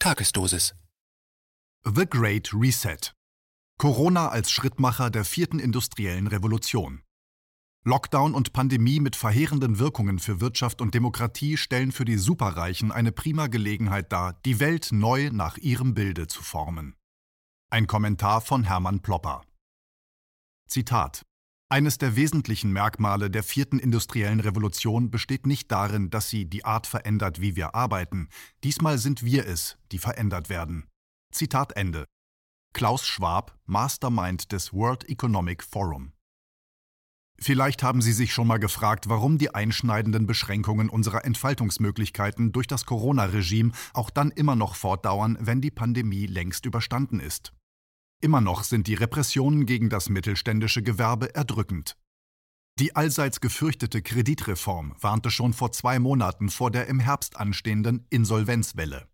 Tagesdosis. The Great Reset. Corona als Schrittmacher der vierten industriellen Revolution. Lockdown und Pandemie mit verheerenden Wirkungen für Wirtschaft und Demokratie stellen für die Superreichen eine prima Gelegenheit dar, die Welt neu nach ihrem Bilde zu formen. Ein Kommentar von Hermann Plopper. Zitat eines der wesentlichen Merkmale der vierten industriellen Revolution besteht nicht darin, dass sie die Art verändert, wie wir arbeiten. Diesmal sind wir es, die verändert werden. Zitat Ende. Klaus Schwab, Mastermind des World Economic Forum. Vielleicht haben Sie sich schon mal gefragt, warum die einschneidenden Beschränkungen unserer Entfaltungsmöglichkeiten durch das Corona-Regime auch dann immer noch fortdauern, wenn die Pandemie längst überstanden ist. Immer noch sind die Repressionen gegen das mittelständische Gewerbe erdrückend. Die allseits gefürchtete Kreditreform warnte schon vor zwei Monaten vor der im Herbst anstehenden Insolvenzwelle.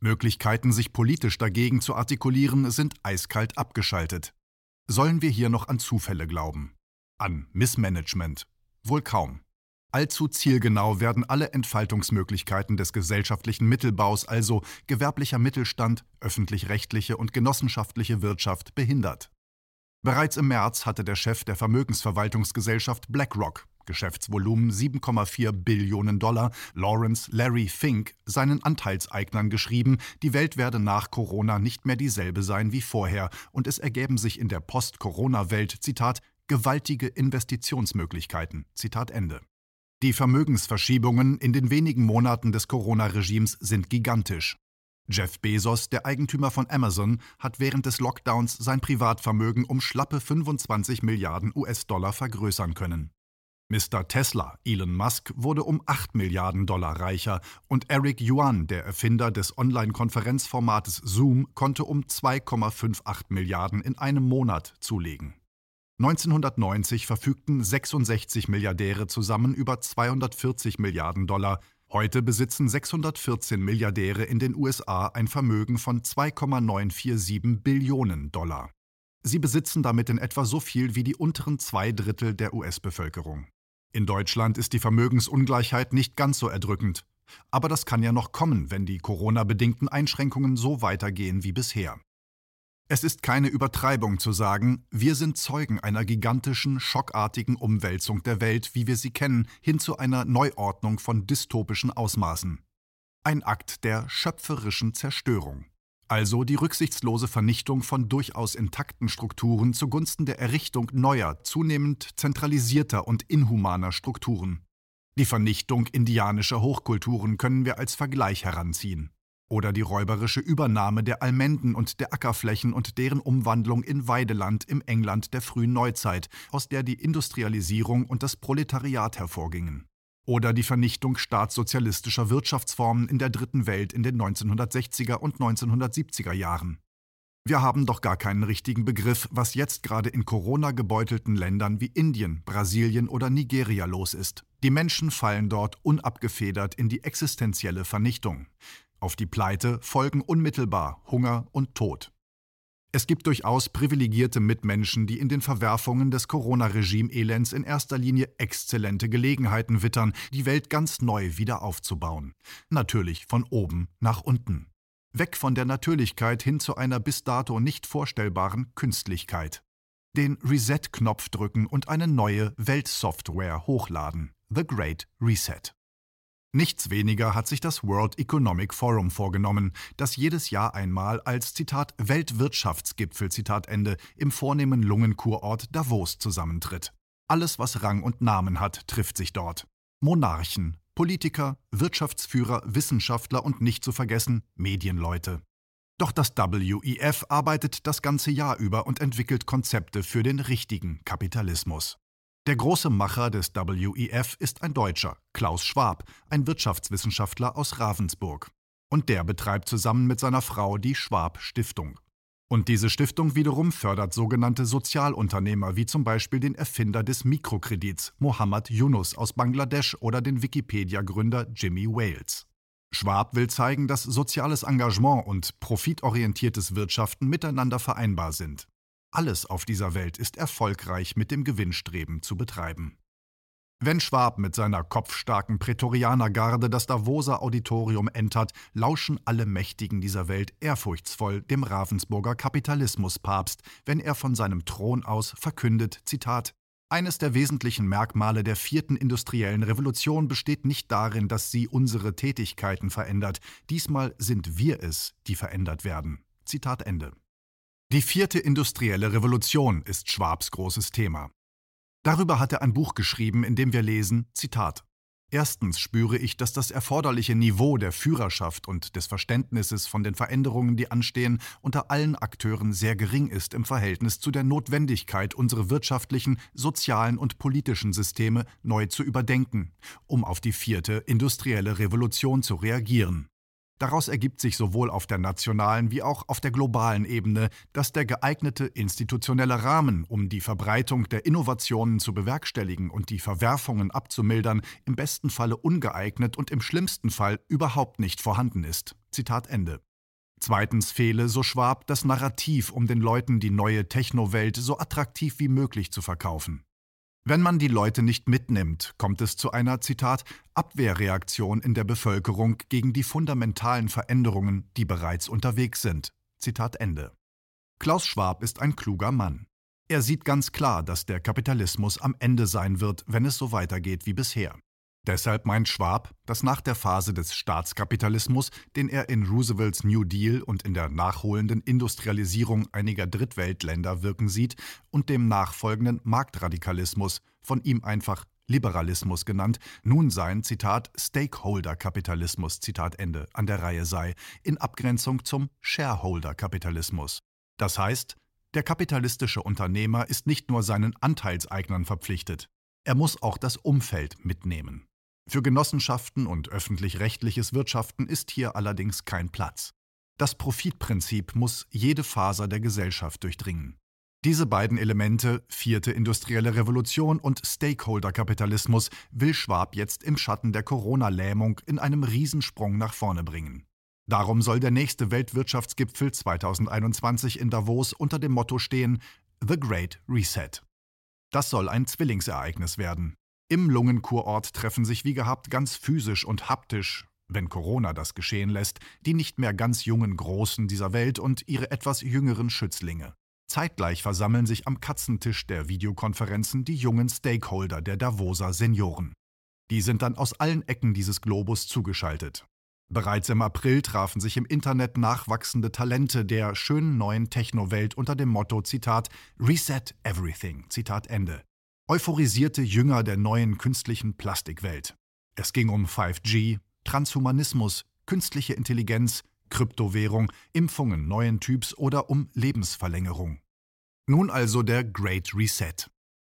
Möglichkeiten, sich politisch dagegen zu artikulieren, sind eiskalt abgeschaltet. Sollen wir hier noch an Zufälle glauben? An Missmanagement? Wohl kaum. Allzu zielgenau werden alle Entfaltungsmöglichkeiten des gesellschaftlichen Mittelbaus, also gewerblicher Mittelstand, öffentlich-rechtliche und genossenschaftliche Wirtschaft, behindert. Bereits im März hatte der Chef der Vermögensverwaltungsgesellschaft BlackRock, Geschäftsvolumen 7,4 Billionen Dollar, Lawrence Larry Fink, seinen Anteilseignern geschrieben, die Welt werde nach Corona nicht mehr dieselbe sein wie vorher und es ergäben sich in der Post-Corona-Welt, Zitat, gewaltige Investitionsmöglichkeiten, Zitat Ende. Die Vermögensverschiebungen in den wenigen Monaten des Corona-Regimes sind gigantisch. Jeff Bezos, der Eigentümer von Amazon, hat während des Lockdowns sein Privatvermögen um schlappe 25 Milliarden US-Dollar vergrößern können. Mr. Tesla, Elon Musk, wurde um 8 Milliarden Dollar reicher und Eric Yuan, der Erfinder des Online-Konferenzformates Zoom, konnte um 2,58 Milliarden in einem Monat zulegen. 1990 verfügten 66 Milliardäre zusammen über 240 Milliarden Dollar. Heute besitzen 614 Milliardäre in den USA ein Vermögen von 2,947 Billionen Dollar. Sie besitzen damit in etwa so viel wie die unteren zwei Drittel der US-Bevölkerung. In Deutschland ist die Vermögensungleichheit nicht ganz so erdrückend. Aber das kann ja noch kommen, wenn die Corona-bedingten Einschränkungen so weitergehen wie bisher. Es ist keine Übertreibung zu sagen, wir sind Zeugen einer gigantischen, schockartigen Umwälzung der Welt, wie wir sie kennen, hin zu einer Neuordnung von dystopischen Ausmaßen. Ein Akt der schöpferischen Zerstörung. Also die rücksichtslose Vernichtung von durchaus intakten Strukturen zugunsten der Errichtung neuer, zunehmend zentralisierter und inhumaner Strukturen. Die Vernichtung indianischer Hochkulturen können wir als Vergleich heranziehen. Oder die räuberische Übernahme der Almenden und der Ackerflächen und deren Umwandlung in Weideland im England der frühen Neuzeit, aus der die Industrialisierung und das Proletariat hervorgingen. Oder die Vernichtung staatssozialistischer Wirtschaftsformen in der Dritten Welt in den 1960er und 1970er Jahren. Wir haben doch gar keinen richtigen Begriff, was jetzt gerade in Corona gebeutelten Ländern wie Indien, Brasilien oder Nigeria los ist. Die Menschen fallen dort unabgefedert in die existenzielle Vernichtung. Auf die Pleite folgen unmittelbar Hunger und Tod. Es gibt durchaus privilegierte Mitmenschen, die in den Verwerfungen des Corona-Regime-Elends in erster Linie exzellente Gelegenheiten wittern, die Welt ganz neu wieder aufzubauen. Natürlich von oben nach unten. Weg von der Natürlichkeit hin zu einer bis dato nicht vorstellbaren Künstlichkeit. Den Reset-Knopf drücken und eine neue Weltsoftware hochladen. The Great Reset. Nichts weniger hat sich das World Economic Forum vorgenommen, das jedes Jahr einmal als Zitat Weltwirtschaftsgipfel Zitat Ende im vornehmen Lungenkurort Davos zusammentritt. Alles, was Rang und Namen hat, trifft sich dort. Monarchen, Politiker, Wirtschaftsführer, Wissenschaftler und nicht zu vergessen Medienleute. Doch das WEF arbeitet das ganze Jahr über und entwickelt Konzepte für den richtigen Kapitalismus. Der große Macher des WEF ist ein Deutscher, Klaus Schwab, ein Wirtschaftswissenschaftler aus Ravensburg. Und der betreibt zusammen mit seiner Frau die Schwab Stiftung. Und diese Stiftung wiederum fördert sogenannte Sozialunternehmer, wie zum Beispiel den Erfinder des Mikrokredits, Mohammad Yunus aus Bangladesch oder den Wikipedia-Gründer Jimmy Wales. Schwab will zeigen, dass soziales Engagement und profitorientiertes Wirtschaften miteinander vereinbar sind. Alles auf dieser Welt ist erfolgreich mit dem Gewinnstreben zu betreiben. Wenn Schwab mit seiner kopfstarken Prätorianergarde das Davoser Auditorium entert, lauschen alle Mächtigen dieser Welt ehrfurchtsvoll dem Ravensburger Kapitalismuspapst, wenn er von seinem Thron aus verkündet, Zitat, eines der wesentlichen Merkmale der vierten industriellen Revolution besteht nicht darin, dass sie unsere Tätigkeiten verändert. Diesmal sind wir es, die verändert werden. Zitat Ende. Die vierte industrielle Revolution ist Schwabs großes Thema. Darüber hat er ein Buch geschrieben, in dem wir lesen, Zitat, Erstens spüre ich, dass das erforderliche Niveau der Führerschaft und des Verständnisses von den Veränderungen, die anstehen, unter allen Akteuren sehr gering ist im Verhältnis zu der Notwendigkeit, unsere wirtschaftlichen, sozialen und politischen Systeme neu zu überdenken, um auf die vierte industrielle Revolution zu reagieren. Daraus ergibt sich sowohl auf der nationalen wie auch auf der globalen Ebene, dass der geeignete institutionelle Rahmen, um die Verbreitung der Innovationen zu bewerkstelligen und die Verwerfungen abzumildern, im besten Falle ungeeignet und im schlimmsten Fall überhaupt nicht vorhanden ist. Zitat Ende. Zweitens fehle, so Schwab, das Narrativ, um den Leuten die neue Technowelt so attraktiv wie möglich zu verkaufen. Wenn man die Leute nicht mitnimmt, kommt es zu einer, Zitat, Abwehrreaktion in der Bevölkerung gegen die fundamentalen Veränderungen, die bereits unterwegs sind. Zitat Ende. Klaus Schwab ist ein kluger Mann. Er sieht ganz klar, dass der Kapitalismus am Ende sein wird, wenn es so weitergeht wie bisher. Deshalb meint Schwab, dass nach der Phase des Staatskapitalismus, den er in Roosevelts New Deal und in der nachholenden Industrialisierung einiger Drittweltländer wirken sieht, und dem nachfolgenden Marktradikalismus, von ihm einfach Liberalismus genannt, nun sein, Zitat, Stakeholder-Kapitalismus, Zitat Ende, an der Reihe sei, in Abgrenzung zum Shareholder-Kapitalismus. Das heißt, der kapitalistische Unternehmer ist nicht nur seinen Anteilseignern verpflichtet, er muss auch das Umfeld mitnehmen. Für Genossenschaften und öffentlich-rechtliches Wirtschaften ist hier allerdings kein Platz. Das Profitprinzip muss jede Faser der Gesellschaft durchdringen. Diese beiden Elemente, vierte industrielle Revolution und Stakeholder-Kapitalismus, will Schwab jetzt im Schatten der Corona-Lähmung in einem Riesensprung nach vorne bringen. Darum soll der nächste Weltwirtschaftsgipfel 2021 in Davos unter dem Motto stehen The Great Reset. Das soll ein Zwillingsereignis werden. Im Lungenkurort treffen sich wie gehabt ganz physisch und haptisch, wenn Corona das geschehen lässt, die nicht mehr ganz jungen Großen dieser Welt und ihre etwas jüngeren Schützlinge. Zeitgleich versammeln sich am Katzentisch der Videokonferenzen die jungen Stakeholder der Davoser Senioren. Die sind dann aus allen Ecken dieses Globus zugeschaltet. Bereits im April trafen sich im Internet nachwachsende Talente der schönen neuen Technowelt unter dem Motto Zitat Reset Everything Zitat Ende euphorisierte Jünger der neuen künstlichen Plastikwelt. Es ging um 5G, Transhumanismus, künstliche Intelligenz, Kryptowährung, Impfungen neuen Typs oder um Lebensverlängerung. Nun also der Great Reset.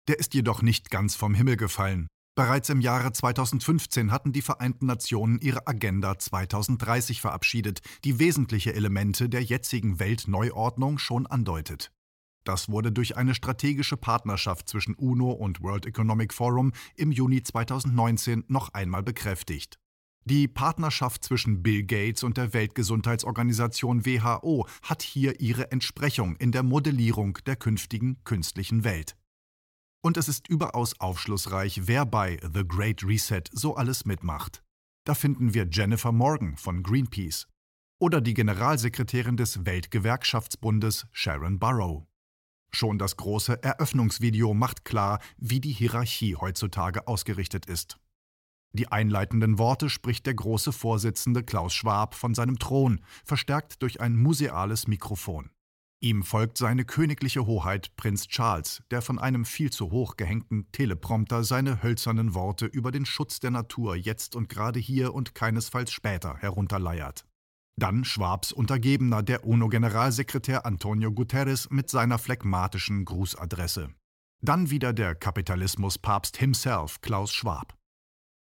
Der ist jedoch nicht ganz vom Himmel gefallen. Bereits im Jahre 2015 hatten die Vereinten Nationen ihre Agenda 2030 verabschiedet, die wesentliche Elemente der jetzigen Weltneuordnung schon andeutet. Das wurde durch eine strategische Partnerschaft zwischen UNO und World Economic Forum im Juni 2019 noch einmal bekräftigt. Die Partnerschaft zwischen Bill Gates und der Weltgesundheitsorganisation WHO hat hier ihre Entsprechung in der Modellierung der künftigen künstlichen Welt. Und es ist überaus aufschlussreich, wer bei The Great Reset so alles mitmacht. Da finden wir Jennifer Morgan von Greenpeace oder die Generalsekretärin des Weltgewerkschaftsbundes Sharon Burrow. Schon das große Eröffnungsvideo macht klar, wie die Hierarchie heutzutage ausgerichtet ist. Die einleitenden Worte spricht der große Vorsitzende Klaus Schwab von seinem Thron, verstärkt durch ein museales Mikrofon. Ihm folgt seine königliche Hoheit Prinz Charles, der von einem viel zu hoch gehängten Teleprompter seine hölzernen Worte über den Schutz der Natur jetzt und gerade hier und keinesfalls später herunterleiert. Dann Schwabs Untergebener, der UNO-Generalsekretär Antonio Guterres mit seiner phlegmatischen Grußadresse. Dann wieder der Kapitalismuspapst himself, Klaus Schwab.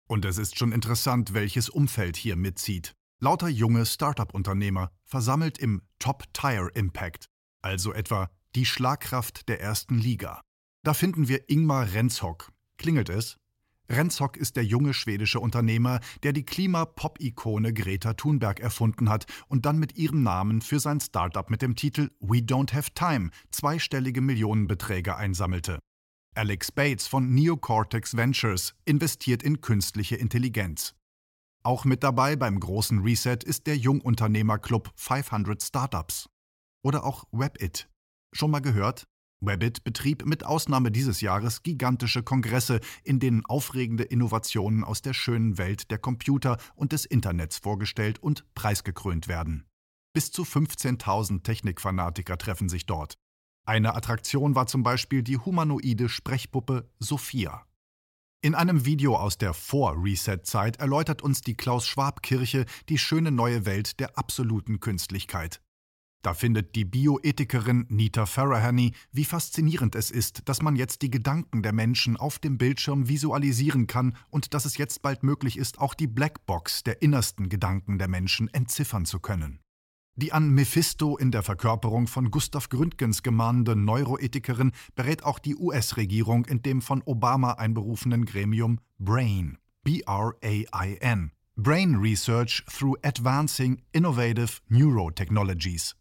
Und es ist schon interessant, welches Umfeld hier mitzieht. Lauter junge Start-up-Unternehmer, versammelt im Top-Tire Impact, also etwa die Schlagkraft der ersten Liga. Da finden wir Ingmar Renzhock. Klingelt es? Renzhock ist der junge schwedische Unternehmer, der die Klima-Pop-Ikone Greta Thunberg erfunden hat und dann mit ihrem Namen für sein Startup mit dem Titel We Don't Have Time zweistellige Millionenbeträge einsammelte. Alex Bates von Neocortex Ventures investiert in künstliche Intelligenz. Auch mit dabei beim großen Reset ist der Jungunternehmerclub 500 Startups. Oder auch Webit. Schon mal gehört? Webit betrieb mit Ausnahme dieses Jahres gigantische Kongresse, in denen aufregende Innovationen aus der schönen Welt der Computer und des Internets vorgestellt und preisgekrönt werden. Bis zu 15.000 Technikfanatiker treffen sich dort. Eine Attraktion war zum Beispiel die humanoide Sprechpuppe Sophia. In einem Video aus der Vor-Reset-Zeit erläutert uns die Klaus-Schwab-Kirche die schöne neue Welt der absoluten Künstlichkeit. Da findet die Bioethikerin Nita Farahany, wie faszinierend es ist, dass man jetzt die Gedanken der Menschen auf dem Bildschirm visualisieren kann und dass es jetzt bald möglich ist, auch die Blackbox der innersten Gedanken der Menschen entziffern zu können. Die an Mephisto in der Verkörperung von Gustav Gründgens gemahnende Neuroethikerin berät auch die US-Regierung in dem von Obama einberufenen Gremium BRAIN, B-R-A-I-N, Brain Research through Advancing Innovative Neurotechnologies.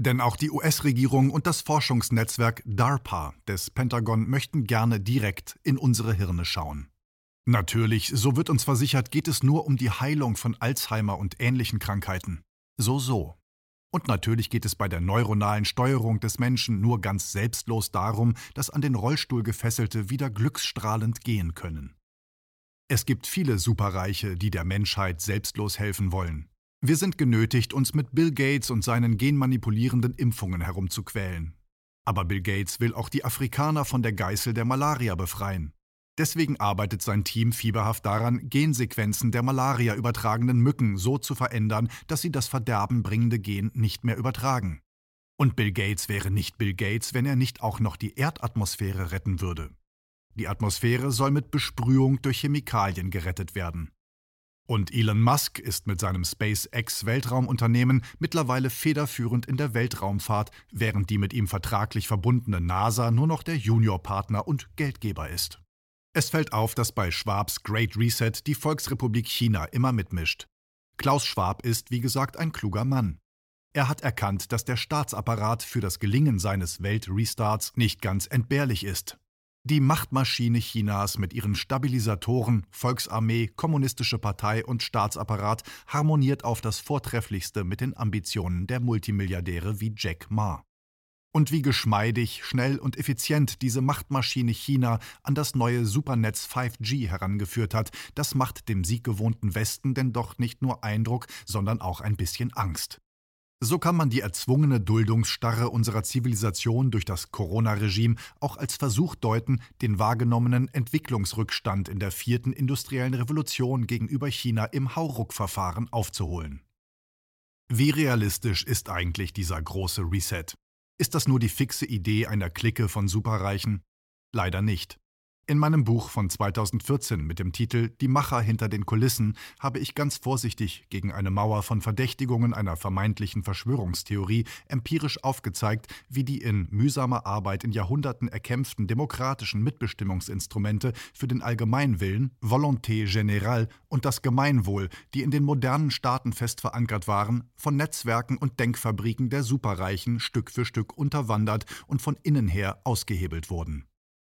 Denn auch die US-Regierung und das Forschungsnetzwerk DARPA des Pentagon möchten gerne direkt in unsere Hirne schauen. Natürlich, so wird uns versichert, geht es nur um die Heilung von Alzheimer und ähnlichen Krankheiten. So, so. Und natürlich geht es bei der neuronalen Steuerung des Menschen nur ganz selbstlos darum, dass an den Rollstuhl gefesselte wieder glücksstrahlend gehen können. Es gibt viele Superreiche, die der Menschheit selbstlos helfen wollen. Wir sind genötigt, uns mit Bill Gates und seinen genmanipulierenden Impfungen herumzuquälen. Aber Bill Gates will auch die Afrikaner von der Geißel der Malaria befreien. Deswegen arbeitet sein Team fieberhaft daran, Gensequenzen der Malaria übertragenen Mücken so zu verändern, dass sie das verderbenbringende Gen nicht mehr übertragen. Und Bill Gates wäre nicht Bill Gates, wenn er nicht auch noch die Erdatmosphäre retten würde. Die Atmosphäre soll mit Besprühung durch Chemikalien gerettet werden. Und Elon Musk ist mit seinem SpaceX Weltraumunternehmen mittlerweile federführend in der Weltraumfahrt, während die mit ihm vertraglich verbundene NASA nur noch der Juniorpartner und Geldgeber ist. Es fällt auf, dass bei Schwabs Great Reset die Volksrepublik China immer mitmischt. Klaus Schwab ist, wie gesagt, ein kluger Mann. Er hat erkannt, dass der Staatsapparat für das Gelingen seines Weltrestarts nicht ganz entbehrlich ist. Die Machtmaschine Chinas mit ihren Stabilisatoren, Volksarmee, kommunistische Partei und Staatsapparat harmoniert auf das Vortrefflichste mit den Ambitionen der Multimilliardäre wie Jack Ma. Und wie geschmeidig, schnell und effizient diese Machtmaschine China an das neue Supernetz 5G herangeführt hat, das macht dem sieggewohnten Westen denn doch nicht nur Eindruck, sondern auch ein bisschen Angst. So kann man die erzwungene Duldungsstarre unserer Zivilisation durch das Corona-Regime auch als Versuch deuten, den wahrgenommenen Entwicklungsrückstand in der vierten industriellen Revolution gegenüber China im Hauruck-Verfahren aufzuholen. Wie realistisch ist eigentlich dieser große Reset? Ist das nur die fixe Idee einer Clique von Superreichen? Leider nicht. In meinem Buch von 2014 mit dem Titel Die Macher hinter den Kulissen habe ich ganz vorsichtig gegen eine Mauer von Verdächtigungen einer vermeintlichen Verschwörungstheorie empirisch aufgezeigt, wie die in mühsamer Arbeit in Jahrhunderten erkämpften demokratischen Mitbestimmungsinstrumente für den Allgemeinwillen, Volonté générale und das Gemeinwohl, die in den modernen Staaten fest verankert waren, von Netzwerken und Denkfabriken der Superreichen Stück für Stück unterwandert und von innen her ausgehebelt wurden.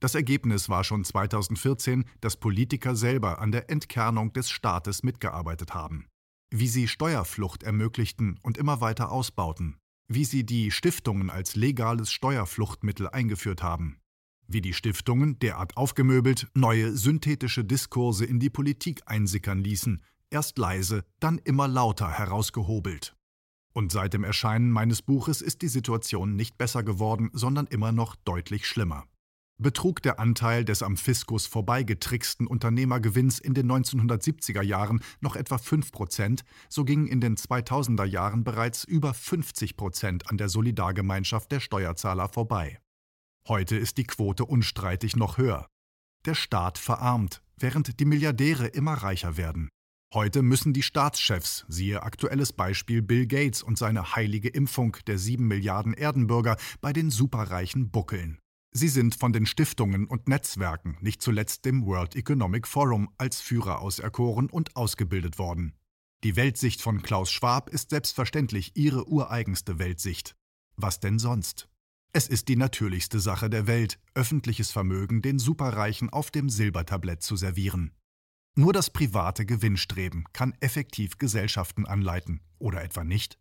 Das Ergebnis war schon 2014, dass Politiker selber an der Entkernung des Staates mitgearbeitet haben. Wie sie Steuerflucht ermöglichten und immer weiter ausbauten. Wie sie die Stiftungen als legales Steuerfluchtmittel eingeführt haben. Wie die Stiftungen, derart aufgemöbelt, neue synthetische Diskurse in die Politik einsickern ließen, erst leise, dann immer lauter herausgehobelt. Und seit dem Erscheinen meines Buches ist die Situation nicht besser geworden, sondern immer noch deutlich schlimmer betrug der Anteil des am Fiskus vorbeigetricksten Unternehmergewinns in den 1970er Jahren noch etwa 5 Prozent, so gingen in den 2000er Jahren bereits über 50 Prozent an der Solidargemeinschaft der Steuerzahler vorbei. Heute ist die Quote unstreitig noch höher. Der Staat verarmt, während die Milliardäre immer reicher werden. Heute müssen die Staatschefs, siehe aktuelles Beispiel Bill Gates und seine heilige Impfung der sieben Milliarden Erdenbürger, bei den Superreichen buckeln. Sie sind von den Stiftungen und Netzwerken, nicht zuletzt dem World Economic Forum, als Führer auserkoren und ausgebildet worden. Die Weltsicht von Klaus Schwab ist selbstverständlich ihre ureigenste Weltsicht. Was denn sonst? Es ist die natürlichste Sache der Welt, öffentliches Vermögen den Superreichen auf dem Silbertablett zu servieren. Nur das private Gewinnstreben kann effektiv Gesellschaften anleiten, oder etwa nicht?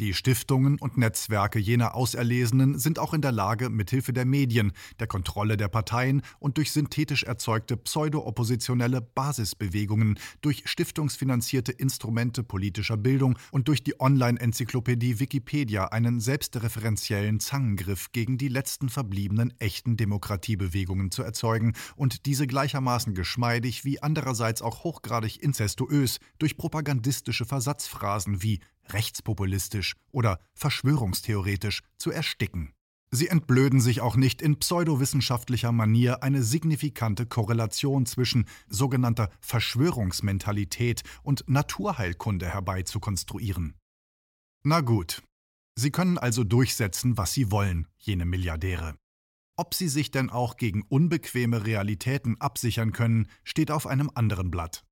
Die Stiftungen und Netzwerke jener Auserlesenen sind auch in der Lage, mithilfe der Medien, der Kontrolle der Parteien und durch synthetisch erzeugte pseudo-oppositionelle Basisbewegungen, durch stiftungsfinanzierte Instrumente politischer Bildung und durch die Online-Enzyklopädie Wikipedia einen selbstreferenziellen Zangengriff gegen die letzten verbliebenen echten Demokratiebewegungen zu erzeugen und diese gleichermaßen geschmeidig wie andererseits auch hochgradig inzestuös durch propagandistische Versatzphrasen wie rechtspopulistisch oder verschwörungstheoretisch zu ersticken. Sie entblöden sich auch nicht in pseudowissenschaftlicher Manier eine signifikante Korrelation zwischen sogenannter Verschwörungsmentalität und Naturheilkunde herbeizukonstruieren. Na gut, Sie können also durchsetzen, was Sie wollen, jene Milliardäre. Ob Sie sich denn auch gegen unbequeme Realitäten absichern können, steht auf einem anderen Blatt.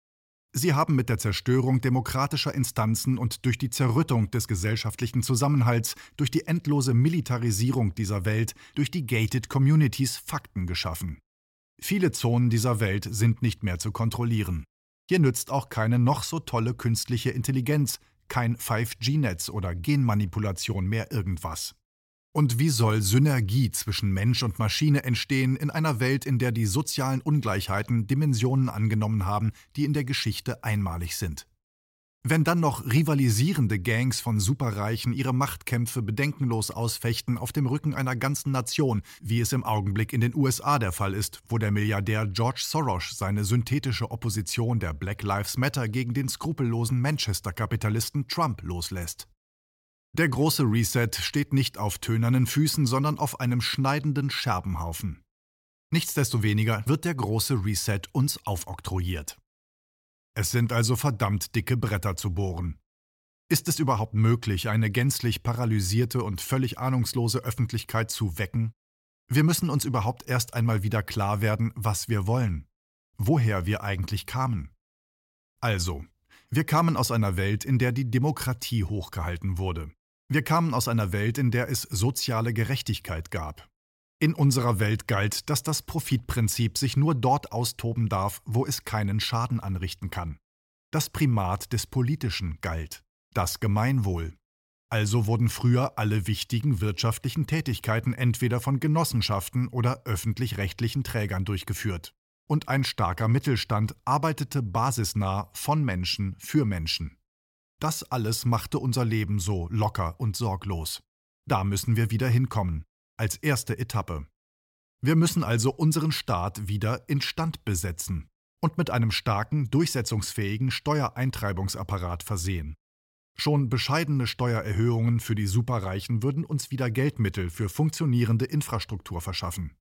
Sie haben mit der Zerstörung demokratischer Instanzen und durch die Zerrüttung des gesellschaftlichen Zusammenhalts, durch die endlose Militarisierung dieser Welt, durch die Gated Communities Fakten geschaffen. Viele Zonen dieser Welt sind nicht mehr zu kontrollieren. Hier nützt auch keine noch so tolle künstliche Intelligenz, kein 5G-Netz oder Genmanipulation mehr irgendwas. Und wie soll Synergie zwischen Mensch und Maschine entstehen in einer Welt, in der die sozialen Ungleichheiten Dimensionen angenommen haben, die in der Geschichte einmalig sind? Wenn dann noch rivalisierende Gangs von Superreichen ihre Machtkämpfe bedenkenlos ausfechten auf dem Rücken einer ganzen Nation, wie es im Augenblick in den USA der Fall ist, wo der Milliardär George Soros seine synthetische Opposition der Black Lives Matter gegen den skrupellosen Manchester-Kapitalisten Trump loslässt. Der große Reset steht nicht auf tönernen Füßen, sondern auf einem schneidenden Scherbenhaufen. Nichtsdestoweniger wird der große Reset uns aufoktroyiert. Es sind also verdammt dicke Bretter zu bohren. Ist es überhaupt möglich, eine gänzlich paralysierte und völlig ahnungslose Öffentlichkeit zu wecken? Wir müssen uns überhaupt erst einmal wieder klar werden, was wir wollen, woher wir eigentlich kamen. Also, wir kamen aus einer Welt, in der die Demokratie hochgehalten wurde. Wir kamen aus einer Welt, in der es soziale Gerechtigkeit gab. In unserer Welt galt, dass das Profitprinzip sich nur dort austoben darf, wo es keinen Schaden anrichten kann. Das Primat des Politischen galt, das Gemeinwohl. Also wurden früher alle wichtigen wirtschaftlichen Tätigkeiten entweder von Genossenschaften oder öffentlich-rechtlichen Trägern durchgeführt. Und ein starker Mittelstand arbeitete basisnah von Menschen für Menschen. Das alles machte unser Leben so locker und sorglos. Da müssen wir wieder hinkommen, als erste Etappe. Wir müssen also unseren Staat wieder instand besetzen und mit einem starken, durchsetzungsfähigen Steuereintreibungsapparat versehen. Schon bescheidene Steuererhöhungen für die Superreichen würden uns wieder Geldmittel für funktionierende Infrastruktur verschaffen.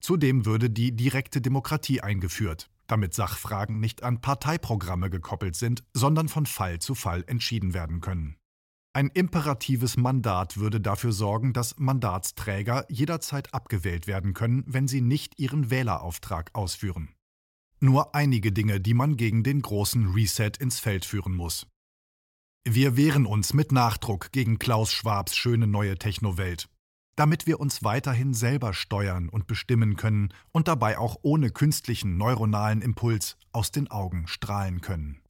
Zudem würde die direkte Demokratie eingeführt, damit Sachfragen nicht an Parteiprogramme gekoppelt sind, sondern von Fall zu Fall entschieden werden können. Ein imperatives Mandat würde dafür sorgen, dass Mandatsträger jederzeit abgewählt werden können, wenn sie nicht ihren Wählerauftrag ausführen. Nur einige Dinge, die man gegen den großen Reset ins Feld führen muss. Wir wehren uns mit Nachdruck gegen Klaus Schwabs schöne neue Technowelt damit wir uns weiterhin selber steuern und bestimmen können und dabei auch ohne künstlichen neuronalen Impuls aus den Augen strahlen können.